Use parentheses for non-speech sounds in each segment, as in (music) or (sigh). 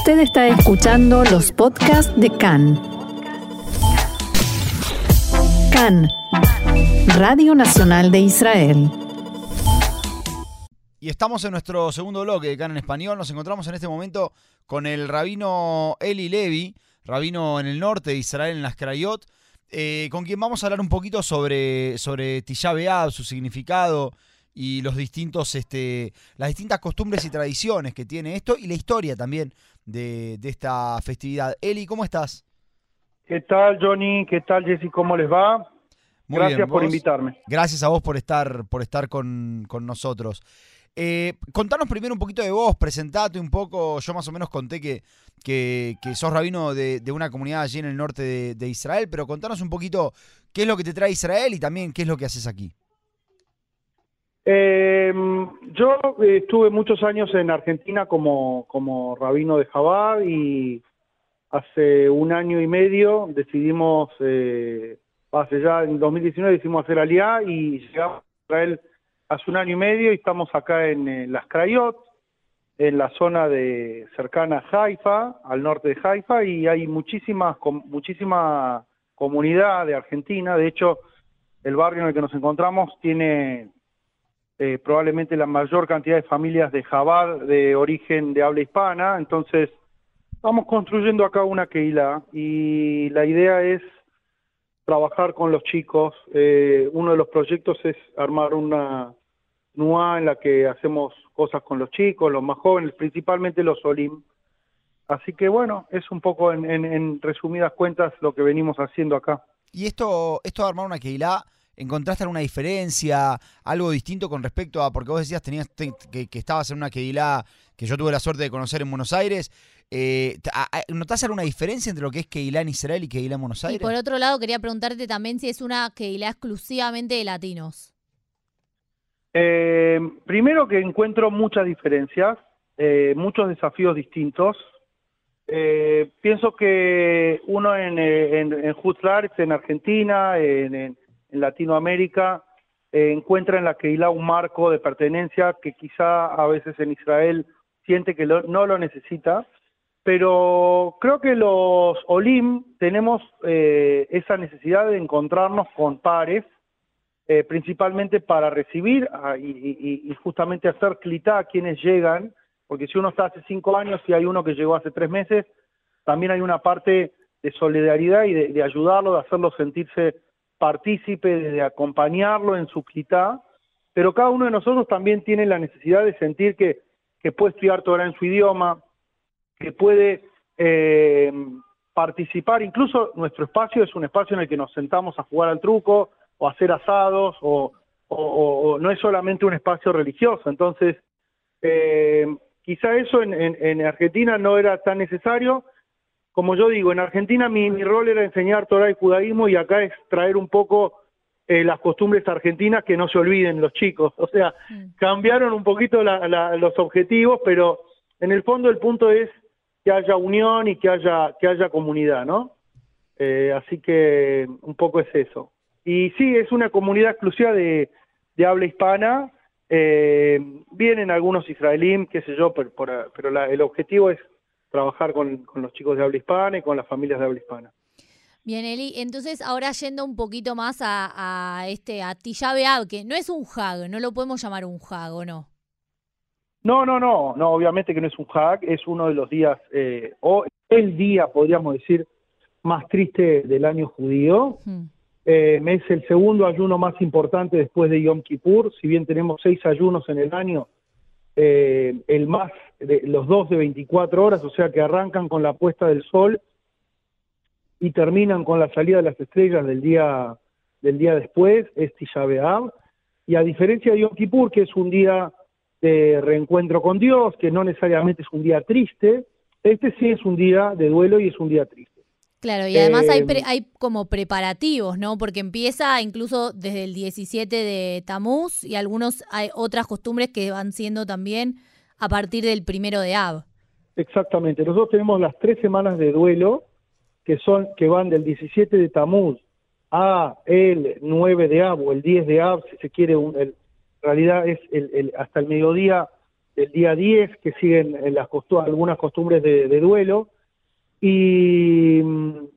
Usted está escuchando los podcasts de CAN. CAN, Radio Nacional de Israel. Y estamos en nuestro segundo bloque de CAN en español. Nos encontramos en este momento con el rabino Eli Levi, rabino en el norte de Israel, en las Krayot, eh, con quien vamos a hablar un poquito sobre, sobre Tisha B'Av, su significado y los distintos, este, las distintas costumbres y tradiciones que tiene esto y la historia también de, de esta festividad. Eli, ¿cómo estás? ¿Qué tal, Johnny? ¿Qué tal, Jessy? ¿Cómo les va? Muy Gracias bien, por invitarme. Gracias a vos por estar, por estar con, con nosotros. Eh, contanos primero un poquito de vos, presentate un poco. Yo más o menos conté que, que, que sos rabino de, de una comunidad allí en el norte de, de Israel, pero contanos un poquito qué es lo que te trae Israel y también qué es lo que haces aquí. Eh, yo estuve muchos años en Argentina como, como rabino de Jabad y hace un año y medio decidimos, eh, hace ya en 2019 decidimos hacer aliá y llegamos a Israel hace un año y medio y estamos acá en, eh, Las Crayot, en la zona de cercana a Haifa, al norte de Haifa, y hay muchísimas, com- muchísima comunidad de Argentina. De hecho, el barrio en el que nos encontramos tiene eh, probablemente la mayor cantidad de familias de Jabal de origen de habla hispana. Entonces, estamos construyendo acá una Keilah y la idea es trabajar con los chicos. Eh, uno de los proyectos es armar una NUA en la que hacemos cosas con los chicos, los más jóvenes, principalmente los Olim. Así que bueno, es un poco en, en- en resumidas cuentas lo que venimos haciendo acá. Y esto, esto de armar una Keilah, ¿encontraste alguna diferencia, algo distinto con respecto a, porque vos decías tenías te- que, que estabas en una Keilah que yo tuve la suerte de conocer en Buenos Aires, eh, ¿notás alguna diferencia entre lo que es Keilah en Israel y Keilah en Buenos Y Aires? por otro lado, quería preguntarte también si es una Keilah exclusivamente de latinos. Eh, primero que encuentro muchas diferencias, eh, muchos desafíos distintos. Eh, pienso que uno en, en, en en Argentina, en, en- en Latinoamérica, eh, encuentra en la Keilah un marco de pertenencia que quizá a veces en Israel siente que lo- no lo necesita, pero creo que los Olim tenemos eh, esa necesidad de encontrarnos con pares, eh, principalmente para recibir ah, y, justamente hacer clitá a quienes llegan, porque si uno está hace cinco años y hay uno que llegó hace tres meses, también hay una parte de solidaridad y de, de ayudarlo, de hacerlo sentirse partícipe, de, acompañarlo en su clitá, pero cada uno de nosotros también tiene la necesidad de sentir que, puede estudiar Torah en su idioma, que puede eh, participar, incluso nuestro espacio es un espacio en el que nos sentamos a jugar al truco o a hacer asados o, no es solamente un espacio religioso, entonces eh, quizá eso en- en Argentina no era tan necesario, como yo digo, en Argentina mi, mi rol era enseñar Torah y judaísmo y acá es traer un poco eh, las costumbres argentinas que no se olviden los chicos, o sea, Mm. cambiaron un poquito la- la- los objetivos, pero en el fondo el punto es que haya unión y que haya, que haya comunidad, ¿no? Eh, así que un poco es eso. Y sí, es una comunidad exclusiva de, de habla hispana. eh, vienen algunos israelíes, qué sé yo, pero, pero la- el objetivo es trabajar con, con los chicos de habla hispana y con las familias de habla hispana. Bien, Eli, entonces ahora yendo un poquito más a, a este a Tisha B'Av, que no es un hag, no lo podemos llamar un hag, ¿o no? No, no, no, no, obviamente que no es un hack, es uno de los días, eh, o el día, podríamos decir, más triste del año judío. Mm. Eh, es el segundo ayuno más importante después de Yom Kippur, si bien tenemos seis ayunos en el año, eh, el más, de, los dos de 24 horas, o sea que arrancan con la puesta del sol y terminan con la salida de las estrellas del día, del día después, es Tisha. Y a diferencia de Yom Kippur, que es un día de reencuentro con Dios, que no necesariamente es un día triste, este sí es un día de duelo y es un día triste. Claro, y además hay, pre- Eh, hay como preparativos, ¿no? Porque empieza incluso desde el 17 de Tamuz y algunos hay otras costumbres que van siendo también a partir del primero de Av. Exactamente. Nosotros tenemos las tres semanas de duelo que son que van del 17 de Tamuz a el 9 de Av o el 10 de Av, si se quiere. un- el- en realidad es el, el- hasta el mediodía del día 10, que siguen en las algunas costumbres de, duelo. Y mm,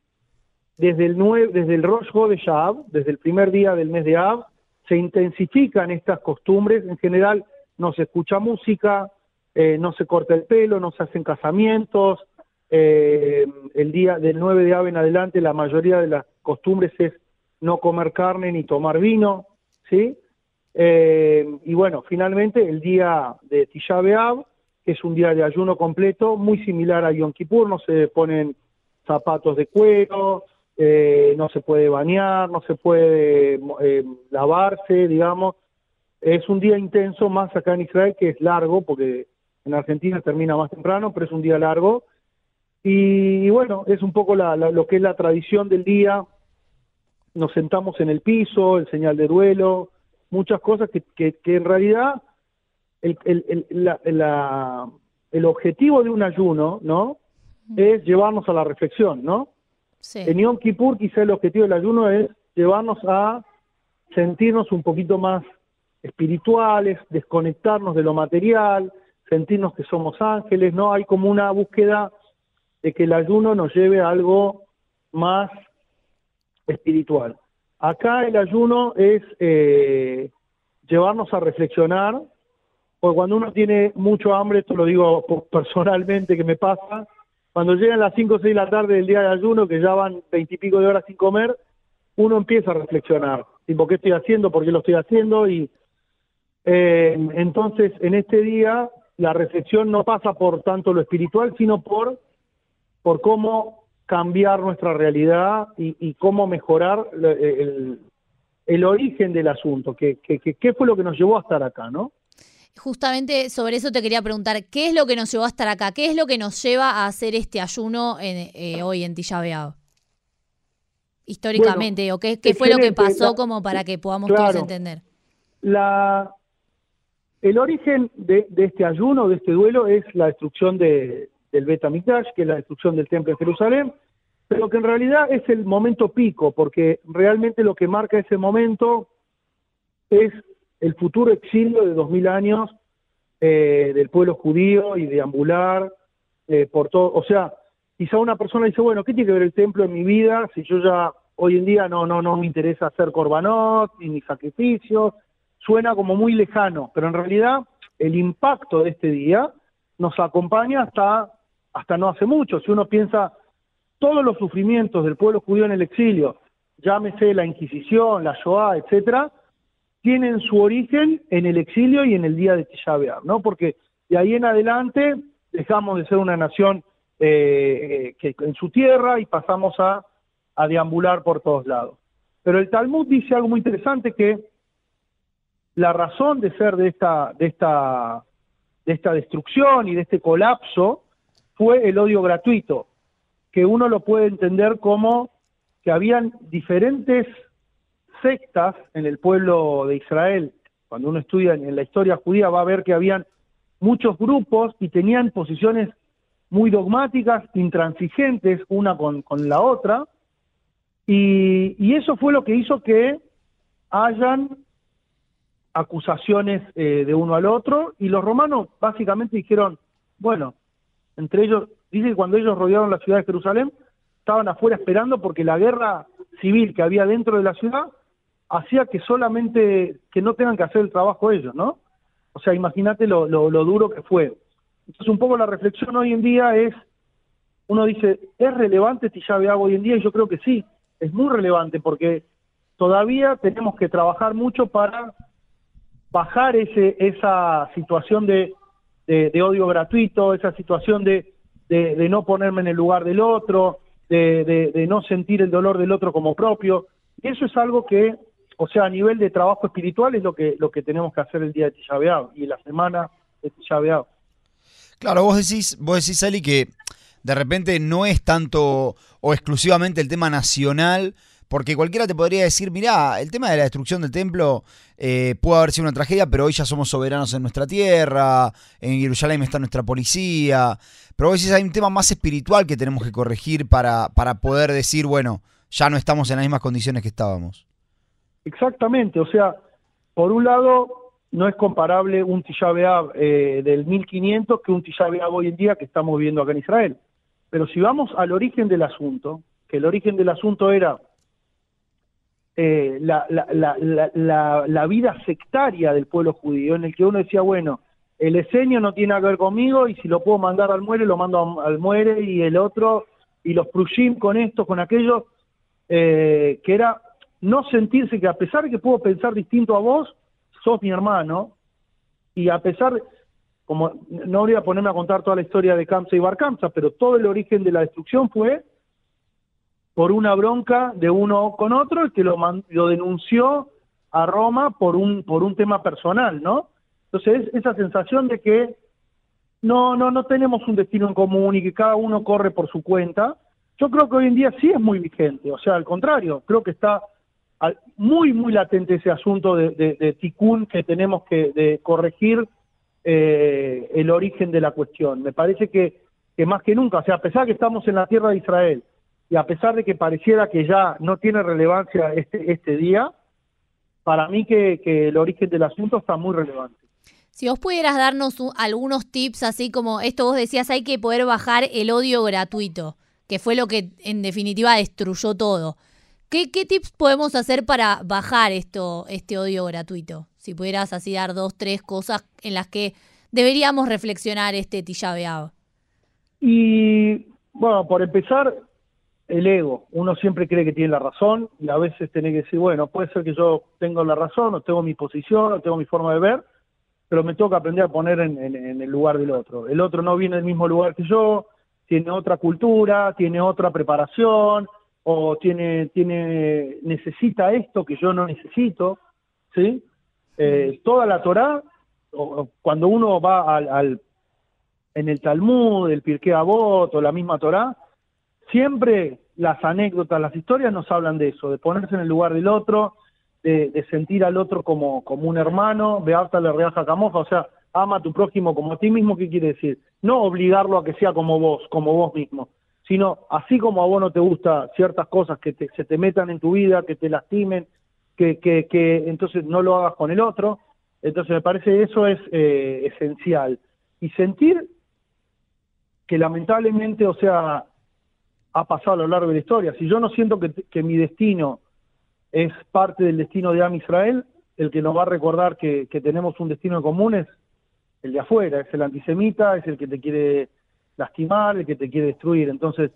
desde el, 9, desde el Rosh de Shab, desde el primer día del mes de Ab, se intensifican estas costumbres. En general, no se escucha música, eh, no se corta el pelo, no se hacen casamientos. Eh, el día del 9 de Ab en adelante, la mayoría de las costumbres es no comer carne ni tomar vino, ¿sí? Eh, y bueno, finalmente el día de Tisha B'Av, que es un día de ayuno completo, muy similar a Yom Kippur, no se ponen zapatos de cuero, eh, no se puede bañar, no se puede eh, lavarse, digamos. Es un día intenso, más acá en Israel, que es largo, porque en Argentina termina más temprano, pero es un día largo. Y, bueno, es un poco lo que es la tradición del día. Nos sentamos en el piso, el señal de duelo, muchas cosas que, que, en realidad el, el, la, el objetivo de un ayuno, ¿no? Es llevarnos a la reflexión, ¿no? En Yom Kippur quizá el objetivo del ayuno es llevarnos a sentirnos un poquito más espirituales, desconectarnos de lo material, sentirnos que somos ángeles, ¿no? Hay como una búsqueda de que el ayuno nos lleve a algo más espiritual. Acá el ayuno es eh, llevarnos a reflexionar, porque cuando uno tiene mucho hambre, esto lo digo personalmente que me pasa, cuando llegan las 5 o 6 de la tarde del día de ayuno, que ya van veintipico de horas sin comer, uno empieza a reflexionar, tipo, ¿qué estoy haciendo? ¿Por qué lo estoy haciendo? Y eh, entonces, en este día, la reflexión no pasa por tanto lo espiritual, sino por, por cómo cambiar nuestra realidad y, cómo mejorar el, origen del asunto, que, qué fue lo que nos llevó a estar acá, ¿no? Justamente sobre eso te quería preguntar, ¿qué es lo que nos llevó a estar acá? ¿Qué es lo que nos lleva a hacer este ayuno eh, hoy en Tillabeado? Históricamente, o qué, fue lo que pasó como para que podamos todos entender. La, el origen de, este ayuno, de este duelo, es la destrucción de, del Betamigdash, que es la destrucción del templo de Jerusalén, pero que en realidad es el momento pico, porque realmente lo que marca ese momento es el futuro exilio de dos mil años eh, del pueblo judío y de ambular eh, por todo, o sea, quizá una persona dice, bueno, ¿qué tiene que ver el templo en mi vida si yo ya hoy en día no, no, no me interesa hacer corbanot ni sacrificios? Suena como muy lejano, pero en realidad el impacto de este día nos acompaña hasta hasta no hace mucho. Si uno piensa todos los sufrimientos del pueblo judío en el exilio, llámese la Inquisición, la Shoah, etcétera, tienen su origen en el exilio y en el día de Tisha ¿no? Porque de ahí en adelante dejamos de ser una nación eh, que en su tierra y pasamos a, a deambular por todos lados. Pero el Talmud dice algo muy interesante que la razón de ser de esta, de esta, de esta destrucción y de este colapso fue el odio gratuito, que uno lo puede entender como que habían diferentes sectas en el pueblo de Israel. Cuando uno estudia en la historia judía va a ver que habían muchos grupos y tenían posiciones muy dogmáticas, intransigentes una con, la otra, y, eso fue lo que hizo que hayan acusaciones eh, de uno al otro, y los romanos básicamente dijeron, bueno, entre ellos, dice que cuando ellos rodearon la ciudad de Jerusalén, estaban afuera esperando porque la guerra civil que había dentro de la ciudad hacía que solamente, que no tengan que hacer el trabajo ellos, ¿no? O sea, imagínate lo, lo, duro que fue. Entonces, un poco la reflexión hoy en día es, uno dice, ¿es relevante si ya veo hoy en día? Y yo creo que sí, es muy relevante porque todavía tenemos que trabajar mucho para bajar ese, esa situación de de, odio gratuito, esa situación de, de, no ponerme en el lugar del otro, de, no sentir el dolor del otro como propio. Y eso es algo que, o sea, a nivel de trabajo espiritual es lo que, lo que tenemos que hacer el día de Tisha y la semana de Tisha Claro, vos decís, vos decís, Ali, que de repente no es tanto o exclusivamente el tema nacional, porque cualquiera te podría decir, mirá, el tema de la destrucción del templo eh, puede haber sido una tragedia, pero hoy ya somos soberanos en nuestra tierra, en Jerusalén está nuestra policía. Pero vos decís, hay un tema más espiritual que tenemos que corregir para, para poder decir, bueno, ya no estamos en las mismas condiciones que estábamos. Exactamente, o sea, por un lado, no es comparable un Tisha B'Av eh, del 1500 que un Tisha B'Av hoy en día que estamos viendo acá en Israel. Pero si vamos al origen del asunto, que el origen del asunto era eh, la, la, vida sectaria del pueblo judío, en el que uno decía, bueno, el esenio no tiene nada que ver conmigo y si lo puedo mandar al muere, lo mando al muere y el otro, y los prushim con esto, con aquello, eh, que era no sentirse que a pesar de que puedo pensar distinto a vos, sos mi hermano, y a pesar, como no voy a ponerme a contar toda la historia de Kamsa y Barkamsa, pero todo el origen de la destrucción fue por una bronca de uno con otro, que lo, lo denunció a Roma por un, por un tema personal, ¿no? Entonces, esa sensación de que no, no, no tenemos un destino en común y que cada uno corre por su cuenta, yo creo que hoy en día sí es muy vigente, o sea, al contrario, creo que está muy, muy latente ese asunto de, de, que tenemos que corregir eh, el origen de la cuestión. Me parece que, más que nunca, o sea, a pesar de que estamos en la tierra de Israel y a pesar de que pareciera que ya no tiene relevancia este, este día, para mí que, que el origen del asunto está muy relevante. Si vos pudieras darnos algunos tips, así como esto vos decías, hay que poder bajar el odio gratuito, que fue lo que en definitiva destruyó todo. ¿Qué, tips podemos hacer para bajar esto, este odio gratuito? Si pudieras así dar dos, tres cosas en las que deberíamos reflexionar este Tillabeab. Y bueno, por empezar, el ego. Uno siempre cree que tiene la razón y a veces tiene que decir, bueno, puede ser que yo tengo la razón, o tengo mi posición, o tengo mi forma de ver, pero me toca aprender a poner en el lugar del otro. El otro no viene del mismo lugar que yo, tiene otra cultura, tiene otra preparación, o tiene, tiene, necesita esto que yo no necesito, ¿sí? Eh, toda la Torá, cuando uno va al, al, en el Talmud, el Pirkei Avot o la misma Torá, siempre las anécdotas, las historias nos hablan de eso, de ponerse en el lugar del otro, de, sentir al otro como, como un hermano, harta le reaja camoja, o sea, ama a tu prójimo como a ti mismo, ¿qué quiere decir? No obligarlo a que sea como vos, como vos mismo, sino así como a vos no te gusta ciertas cosas que se te metan en tu vida, que te lastimen, que, que, que entonces no lo hagas con el otro. Entonces me parece eso es eh, esencial. Y sentir que lamentablemente, o sea, ha pasado a lo largo de la historia. Si yo no siento que, que mi destino es parte del destino de Am Israel, el que nos va a recordar que, que tenemos un destino común es el de afuera, es el antisemita, es el que te quiere lastimar, el que te quiere destruir. Entonces,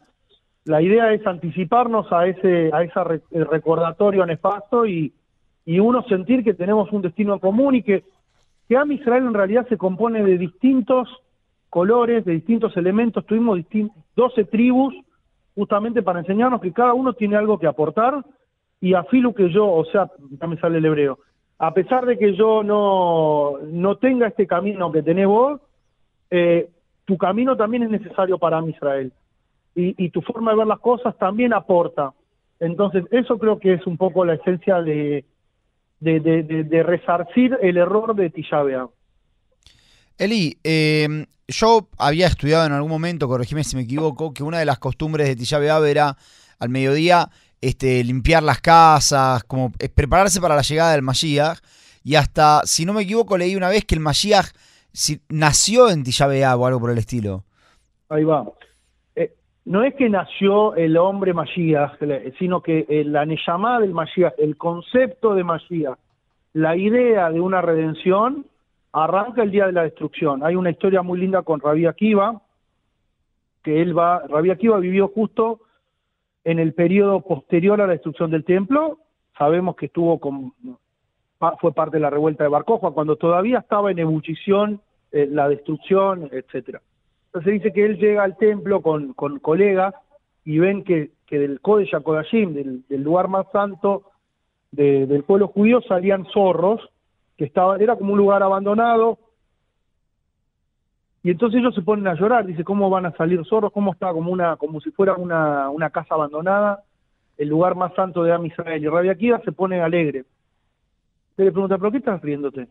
la idea es anticiparnos a ese a ese recordatorio nefasto y, y uno sentir que tenemos un destino común y que, que Am Israel en realidad se compone de distintos colores, de distintos elementos. Tuvimos 12 tribus justamente para enseñarnos que cada uno tiene algo que aportar y afilo que yo, o sea, ya me sale el hebreo, a pesar de que yo no, no tenga este camino que tenés vos, eh, tu camino también es necesario para Israel. Y, tu forma de ver las cosas también aporta. Entonces, eso creo que es un poco la esencia de, de, resarcir el error de Tijabea. Eli, em, yo había estudiado en algún momento, corregime si me equivoco, que una de las costumbres de Tijabea era al mediodía este, limpiar las casas, como prepararse para la llegada del Mashiach. Y hasta, si no me equivoco, leí una vez que el Mashiach si, nació en Tisha o algo por el estilo. Ahí va. Eh, no es que nació el hombre Mashiach, sino que eh, la Neyamá del Mashiach, el concepto de Mashiach, la idea de una redención, arranca el día de la destrucción. Hay una historia muy linda con Rabí Akiva, que él va, Rabí Akiva vivió justo en el periodo posterior a la destrucción del templo. Sabemos que estuvo con, fue parte de la revuelta de Barcoja, cuando todavía estaba en ebullición eh, la destrucción, etcétera. Entonces dice que él llega al templo con, con colegas y ven que, que del Kodesh Kodashim, del, del lugar más santo del pueblo judío, salían zorros, que estaba, era como un lugar abandonado, y entonces ellos se ponen a llorar, dice, ¿cómo van a salir zorros? ¿Cómo está? Como una como si fuera una, una casa abandonada, el lugar más santo de Am Israel. Y Rabia Akiva se pone alegre. Se le pregunta, ¿pero qué estás riéndote?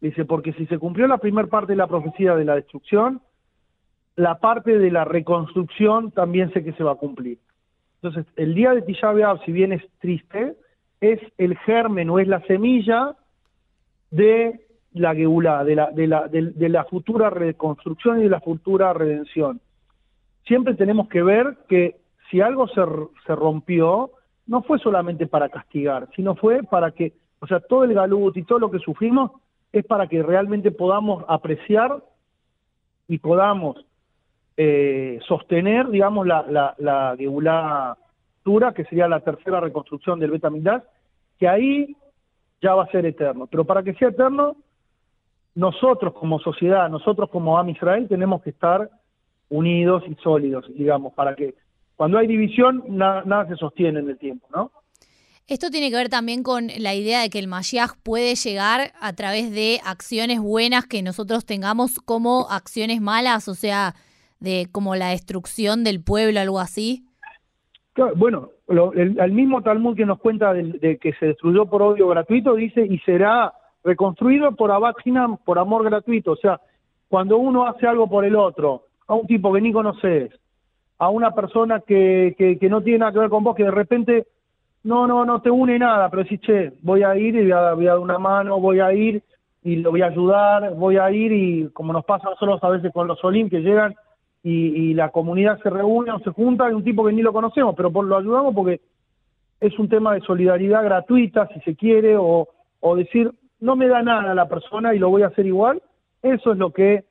Dice, porque si se cumplió la primera parte de la profecía de la destrucción, la parte de la reconstrucción también sé que se va a cumplir. Entonces, el día de Tisha si bien es triste, es el germen o es la semilla de la Geulá, de la, de, la, de, la futura reconstrucción y de la futura redención. Siempre tenemos que ver que si algo se, se rompió, no fue solamente para castigar, sino fue para que, o sea, todo el galut y todo lo que sufrimos es para que realmente podamos apreciar y podamos eh, sostener, digamos, la, la, la dura, que sería la tercera reconstrucción del Betamigdash, que ahí ya va a ser eterno. Pero para que sea eterno, nosotros como sociedad, nosotros como Am Israel, tenemos que estar unidos y sólidos, digamos, para que cuando hay división, nada se sostiene en el tiempo, ¿no? Esto tiene que ver también con la idea de que el Mashiach puede llegar a través de acciones buenas que nosotros tengamos como acciones malas, o sea, de como la destrucción del pueblo, algo así. bueno, el, mismo Talmud que nos cuenta de, que se destruyó por odio gratuito dice y será reconstruido por Abad por amor gratuito. O sea, cuando uno hace algo por el otro, a un tipo que ni conoces, a una persona que, que, no tiene nada que ver con vos, que de repente no, no, no te une nada, pero decís, che, voy a ir y voy a, dar una mano, voy a ir y lo voy a ayudar, voy a ir y como nos pasa a nosotros a veces con los Olim que llegan y, la comunidad se reúne o se junta, hay un tipo que ni lo conocemos, pero por, lo ayudamos porque es un tema de solidaridad gratuita, si se quiere, o, decir, no me da nada la persona y lo voy a hacer igual, eso es lo que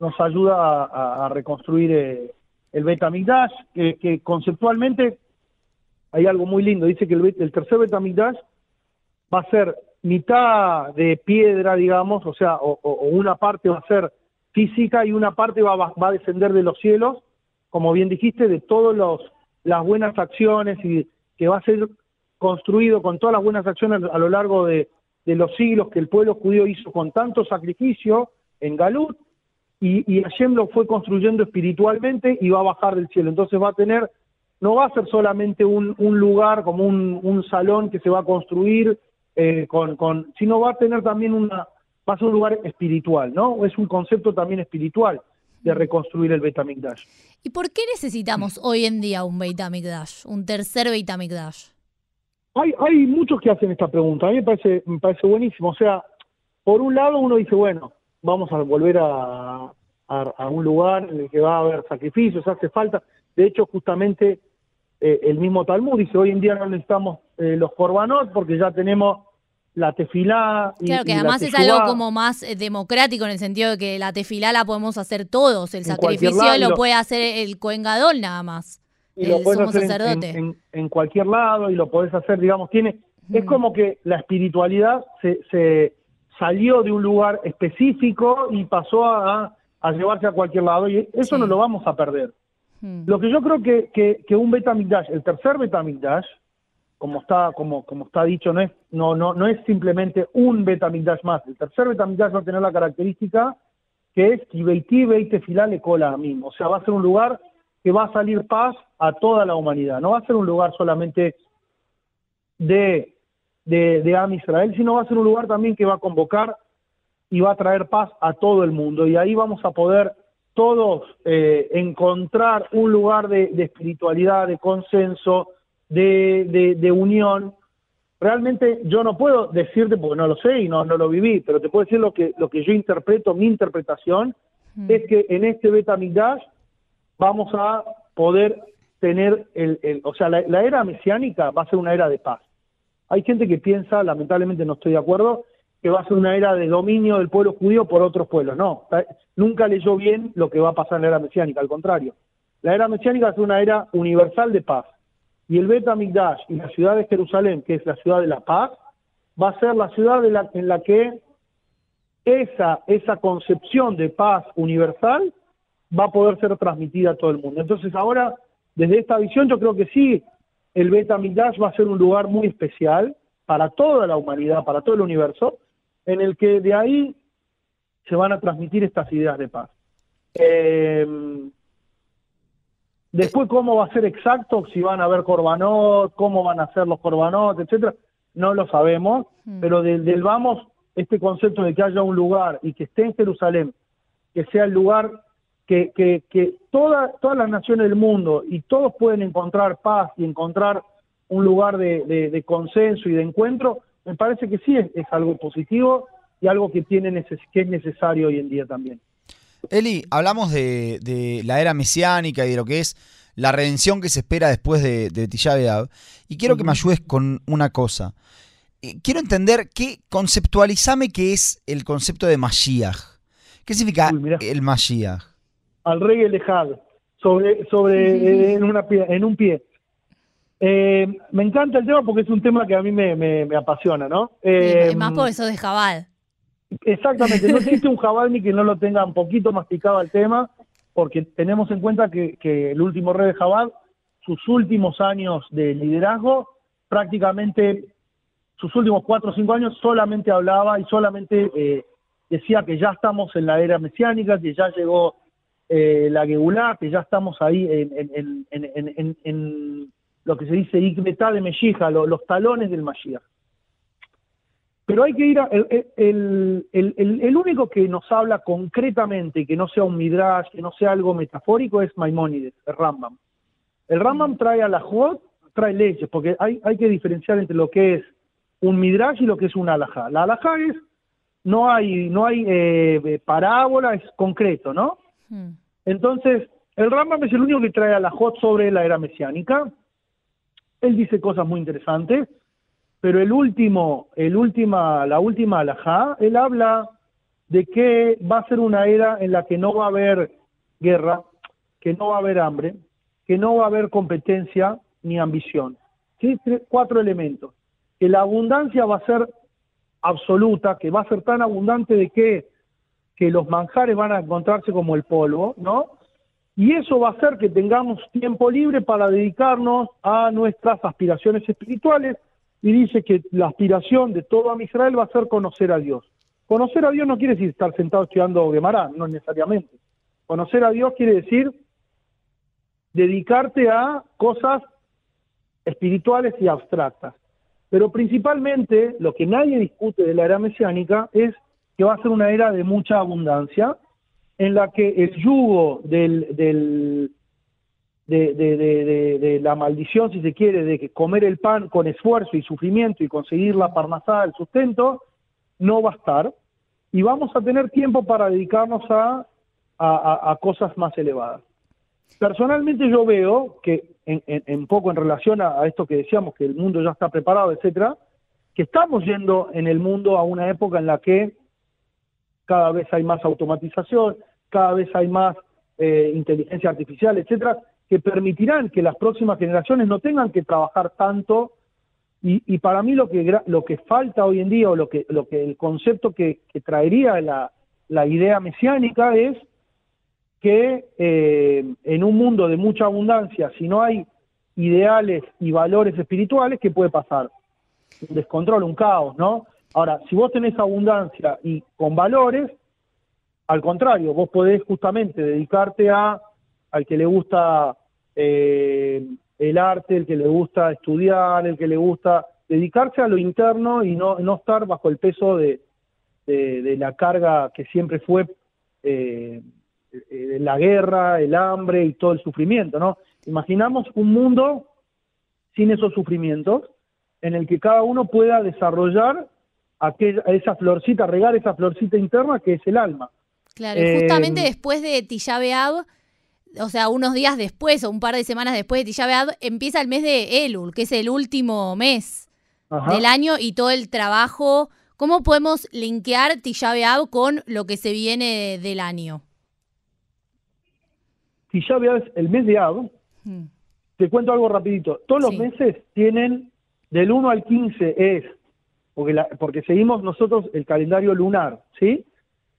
nos ayuda a, reconstruir eh, el Betamigdash, que, que conceptualmente hay algo muy lindo, dice que el, el tercer Betamigdash va a ser mitad de piedra, digamos, o sea, o, una parte va a ser física y una parte va, va, a descender de los cielos, como bien dijiste, de todas las buenas acciones y que va a ser construido con todas las buenas acciones a lo largo de, los siglos que el pueblo judío hizo con tanto sacrificio en Galut, y, y lo fue construyendo espiritualmente y va a bajar del cielo. Entonces va a tener, no va a ser solamente un, un lugar como un, un, salón que se va a construir, eh, con, con, sino va a tener también una, va a ser un lugar espiritual, ¿no? Es un concepto también espiritual de reconstruir el Beit HaMikdash. ¿Y por qué necesitamos hoy en día un Beit HaMikdash, un tercer Beit HaMikdash? Hay, hay muchos que hacen esta pregunta, a mí me parece, me parece buenísimo. O sea, por un lado uno dice, bueno, vamos a volver a, a, un lugar en el que va a haber sacrificios, hace falta. De hecho, justamente eh, el mismo Talmud dice, hoy en día no necesitamos eh, los corbanot porque ya tenemos la tefilá. Y, claro, que además es algo como más eh, democrático en el sentido de que la tefilá la podemos hacer todos, el sacrificio lo puede hacer el Cohen Gadol nada más y lo puedes hacer en, cualquier lado y lo podés hacer, digamos, tiene, es como que la espiritualidad se, se salió de un lugar específico y pasó a, a llevarse a cualquier lado y eso no lo vamos a perder. Lo que yo creo que, que, un Betamigdash, el tercer Betamigdash, como está, como, como está dicho, no es, no, no, no es simplemente un Betamigdash más. El tercer Betamigdash va a tener la característica que es Kibeiti Beite Filale Amim. O sea, va a ser un lugar que va a salir paz a toda la humanidad. No va a ser un lugar solamente de, de, de Am Israel, sino va a ser un lugar también que va a convocar y va a traer paz a todo el mundo. Y ahí vamos a poder todos eh, encontrar un lugar de, espiritualidad, de consenso, de, de, unión. Realmente yo no puedo decirte, porque no lo sé y no, no lo viví, pero te puedo decir lo que, lo que yo interpreto, mi interpretación, mm. es que en este Betamigdash vamos a poder tener, el, el o sea, la, era mesiánica va a ser una era de paz. Hay gente que piensa, lamentablemente no estoy de acuerdo, que va a ser una era de dominio del pueblo judío por otros pueblos. No, nunca leyó bien lo que va a pasar en la era mesiánica, al contrario. La era mesiánica ser una era universal de paz. Y el Bet Amigdash y la ciudad de Jerusalén, que es la ciudad de la paz, va a ser la ciudad de la, en la que esa, esa concepción de paz universal va a poder ser transmitida a todo el mundo. Entonces ahora, desde esta visión, yo creo que sí, el Beta Midrash va a ser un lugar muy especial para toda la humanidad, para todo el universo, en el que de ahí se van a transmitir estas ideas de paz. Em, después, cómo va a ser exacto, si van a haber corbanot, cómo van a ser los corbanot, etcétera, no lo sabemos, mm. pero del, del vamos, este concepto de que haya un lugar y que esté en Jerusalén, que sea el lugar que, que, que todas las naciones del mundo y todos pueden encontrar paz y encontrar un lugar de, de, consenso y de encuentro, me parece que sí es, algo positivo y algo que, tiene neces que es necesario hoy en día también. Eli, hablamos de, de, la era mesiánica y de lo que es la redención que se espera después de, de Tisha y quiero que me ayudes con una cosa. Eh, quiero entender qué, conceptualizame qué es el concepto de Mashiach. ¿Qué significa el Mashiach? Al rey elejado, sobre, sobre en, una en un pie. Eh, me encanta el tema porque es un tema que a mí me, me, apasiona, ¿no? Eh, más por eso de Jabal. Exactamente, no (laughs) existe un Jabal ni que no lo tenga un poquito masticado al tema, porque tenemos en cuenta que, que el último rey de Jabal, sus últimos años de liderazgo, prácticamente sus últimos cuatro o cinco años solamente hablaba y solamente eh, decía que ya estamos en la era mesiánica, que ya llegó eh, la Geulá, que ya estamos ahí en, en, en, lo que se dice Ikmetá de Meshija, los talones del Mashiach. Pero hay que ir a, el, el, único que nos habla concretamente, que no sea un midrash, que no sea algo metafórico, es Maimónides, el Rambam. El Rambam trae a la Jod, trae leyes, porque hay, hay que diferenciar entre lo que es un midrash y lo que es una alajá. La alajá es, no hay, no hay eh, parábola, es concreto, ¿no? Hmm. Entonces, el Rambam es el único que trae a la Jot sobre la era mesiánica. Él dice cosas muy interesantes, pero el último, el última, la última alajá, él habla de que va a ser una era en la que no va a haber guerra, que no va a haber hambre, que no va a haber competencia ni ambición. Cuatro elementos que la abundancia va a ser absoluta, que va a ser tan abundante de que, que los manjares van a encontrarse como el polvo, ¿no? Y eso va a hacer que tengamos tiempo libre para dedicarnos a nuestras aspiraciones espirituales. Y dice que la aspiración de todo Israel va a ser conocer a Dios. Conocer a Dios no quiere decir estar sentado estudiando Gemara, no necesariamente. Conocer a Dios quiere decir dedicarte a cosas espirituales y abstractas. Pero principalmente lo que nadie discute de la era mesiánica es que va a ser una era de mucha abundancia, en la que el yugo del, del de, la maldición, si se quiere, de comer el pan con esfuerzo y sufrimiento y conseguir la parnasada, el sustento, no va a estar. Y vamos a tener tiempo para dedicarnos a, a, a cosas más elevadas. Personalmente yo veo que en, poco en relación a, esto que decíamos, que el mundo ya está preparado, etcétera, que estamos yendo en el mundo a una época en la que cada vez hay más automatización, cada vez hay más eh, inteligencia artificial, etcétera, que permitirán que las próximas generaciones no tengan que trabajar tanto. Y, para mí lo que lo que falta hoy en día o lo que lo que el concepto que, traería la, idea mesiánica es que eh, en un mundo de mucha abundancia, si no hay ideales y valores espirituales, ¿qué puede pasar? Un descontrol, un caos, ¿no? Ahora, si vos tenés abundancia y con valores, al contrario, vos podés justamente dedicarte a al que le gusta eh, el arte, el que le gusta estudiar, el que le gusta dedicarse a lo interno y no, no estar bajo el peso de, de, la carga que siempre fue eh, eh, la guerra, el hambre y todo el sufrimiento, ¿no? Imaginamos un mundo sin esos sufrimientos, en el que cada uno pueda desarrollar aquella, esa florcita, regar esa florcita interna que es el alma. Claro, justamente eh, después de Tisha o sea, unos días después o un par de semanas después de Tisha empieza el mes de Elul, que es el último mes del año y todo el trabajo. ¿Cómo podemos linkear Tisha con lo que se viene del año? si ya veas el mes de Ab, hmm. te cuento algo rapidito. Todos los meses tienen del 1 al 15 es, porque, porque seguimos nosotros el calendario lunar, ¿sí?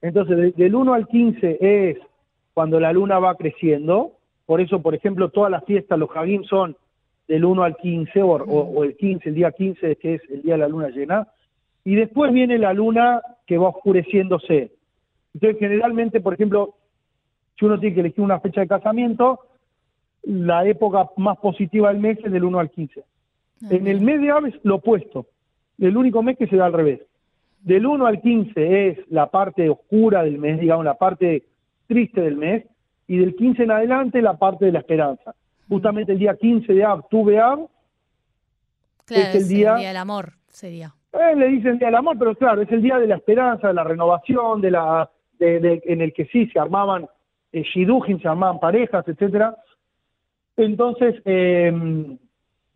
Entonces, del 1 al 15 es cuando la luna va creciendo. Por eso, por ejemplo, todas las fiestas, los jagim son del 1 al 15 o, o, el 15, el día 15, que es el día de la luna llena. Y después viene la luna que va oscureciéndose. Entonces, generalmente, por ejemplo, si uno tiene que elegir una fecha de casamiento, la época más positiva del mes es del 1 al 15. Ah, en el mes de aves, lo opuesto. El único mes que se da al revés. Del 1 al 15 es la parte oscura del mes, digamos, la parte triste del mes, y del 15 en adelante la parte de la esperanza. Justamente el día 15 de Ab, tuve Ab, es el día, del amor, sería. Eh, le dicen Día del Amor, pero claro, es el día de la esperanza, de la renovación, de la, de, de- en el que sí se armaban eh, shidujin, se armaban parejas, etcétera. Entonces, eh,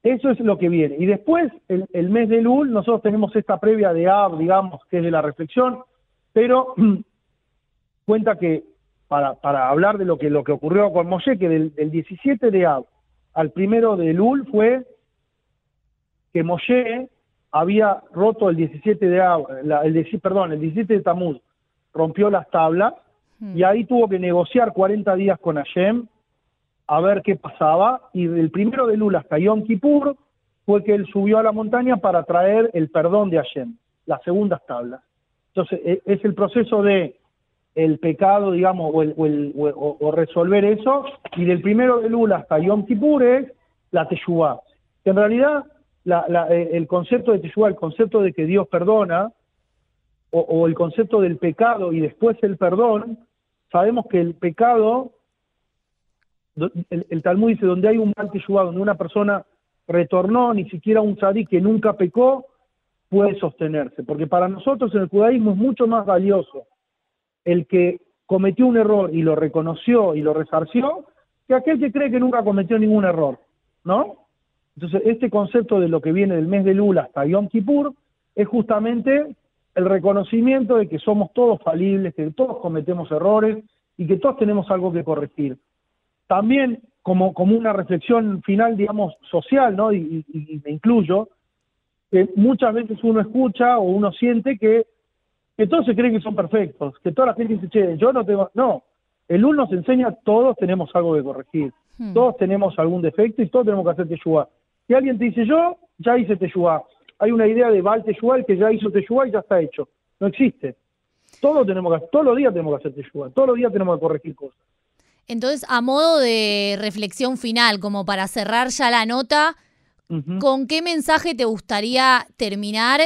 eso es lo que viene. Y después, el, el mes de Lul, nosotros tenemos esta previa de Ab, digamos, que es de la reflexión, pero (clears throat) cuenta que para, para hablar de lo que, lo que ocurrió con Moshe, que del, del 17 de Ab al primero de Lul fue que Moshe había roto el 17 de Ab, la- el, perdón, el 17 de Tamuz, rompió las tablas Mm. y ahí tuvo que negociar 40 días con Hashem a ver qué pasaba y del primero de Lul hasta Yom Kippur fue que él subió a la montaña para traer el perdón de Hashem, las segundas tablas. Entonces e- es el proceso de el pecado, digamos, o, resolver eso, y del primero de Lul hasta Yom Kippur es la Teshuvah. Que en realidad eh, el concepto de Teshuvah, el concepto de que Dios perdona, o, el concepto del pecado y después el perdón, sabemos que el pecado, do- el, Talmud dice, donde hay un mal Teshuvah, donde una persona retornó, ni siquiera un tzadik que nunca pecó, puede sostenerse. Porque para nosotros en el judaísmo es mucho más valioso el que cometió un error y lo reconoció y lo resarció, que aquel que cree que nunca cometió ningún error, ¿no? Entonces, este concepto de lo que viene del mes de Lula hasta Yom Kippur es justamente el reconocimiento de que somos todos falibles, que todos cometemos errores y que todos tenemos algo que corregir. También, como, como una reflexión final, digamos, social, ¿no? Y, y- y me incluyo, que muchas veces uno escucha o uno siente que, que todos se creen que son perfectos, que toda la gente dice, che, yo no tengo... No, el uno nos enseña, todos tenemos algo que corregir. Hmm. Todos tenemos algún defecto y todos tenemos que hacer Teshuvah. Si alguien te dice yo, ya hice Teshuvah. Hay una idea de Baal Teshuvah, el que ya hizo Teshuvah y ya está hecho. No existe. Todos tenemos que, todos los días tenemos que hacer Teshuvah. Todos los días tenemos que corregir cosas. Entonces, a modo de reflexión final, como para cerrar ya la nota. ¿con qué mensaje te gustaría terminar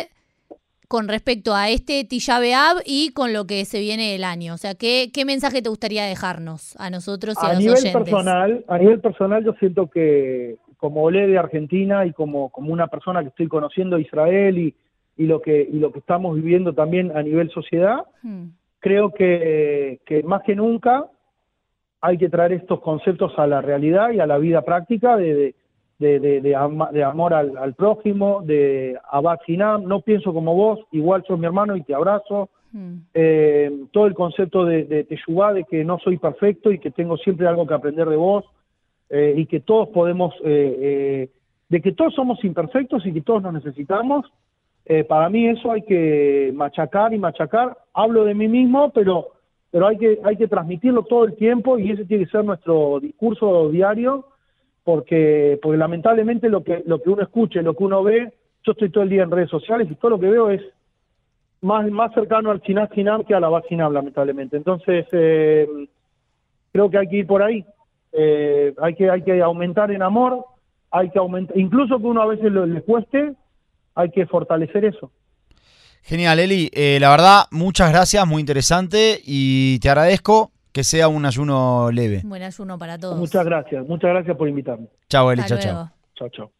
con respecto a este Tisha B'Av y con lo que se viene del año? O sea, ¿qué, qué mensaje te gustaría dejarnos a nosotros y a, a los nivel oyentes? personal, a nivel personal yo siento que como olé de Argentina y como, como una persona que estoy conociendo Israel y, y lo que y lo que estamos viviendo también a nivel sociedad, Hmm. creo que, que más que nunca hay que traer estos conceptos a la realidad y a la vida práctica de, de, de, de- de ama- de amor al, al prójimo, de abad Sinam, no pienso como vos, igual sos mi hermano y te abrazo, Hmm. eh, todo el concepto de, de Teshuvah, de que no soy perfecto y que tengo siempre algo que aprender de vos, eh, y que todos podemos, eh, eh, de que todos somos imperfectos y que todos nos necesitamos. Para mí eso hay que machacar y machacar. Hablo de mí mismo, pero, pero hay, que, hay que transmitirlo todo el tiempo y ese tiene que ser nuestro discurso diario, porque, porque lamentablemente lo que, lo que uno escucha, lo que uno ve, yo estoy todo el día en redes sociales y todo lo que veo es más, más cercano al Sinam que a la Sinam, lamentablemente. Entonces, eh, creo que hay que ir por ahí. Eh, hay, que, hay que aumentar en amor, hay que aumentar, incluso que uno a veces lo- le cueste, hay que fortalecer eso. Genial, Eli. Eh, la verdad, muchas gracias, muy interesante y te agradezco que sea un ayuno leve. Buen ayuno para todos. Muchas gracias, muchas gracias por invitarme. Chao, Eli, chao, chao. Chao, chao.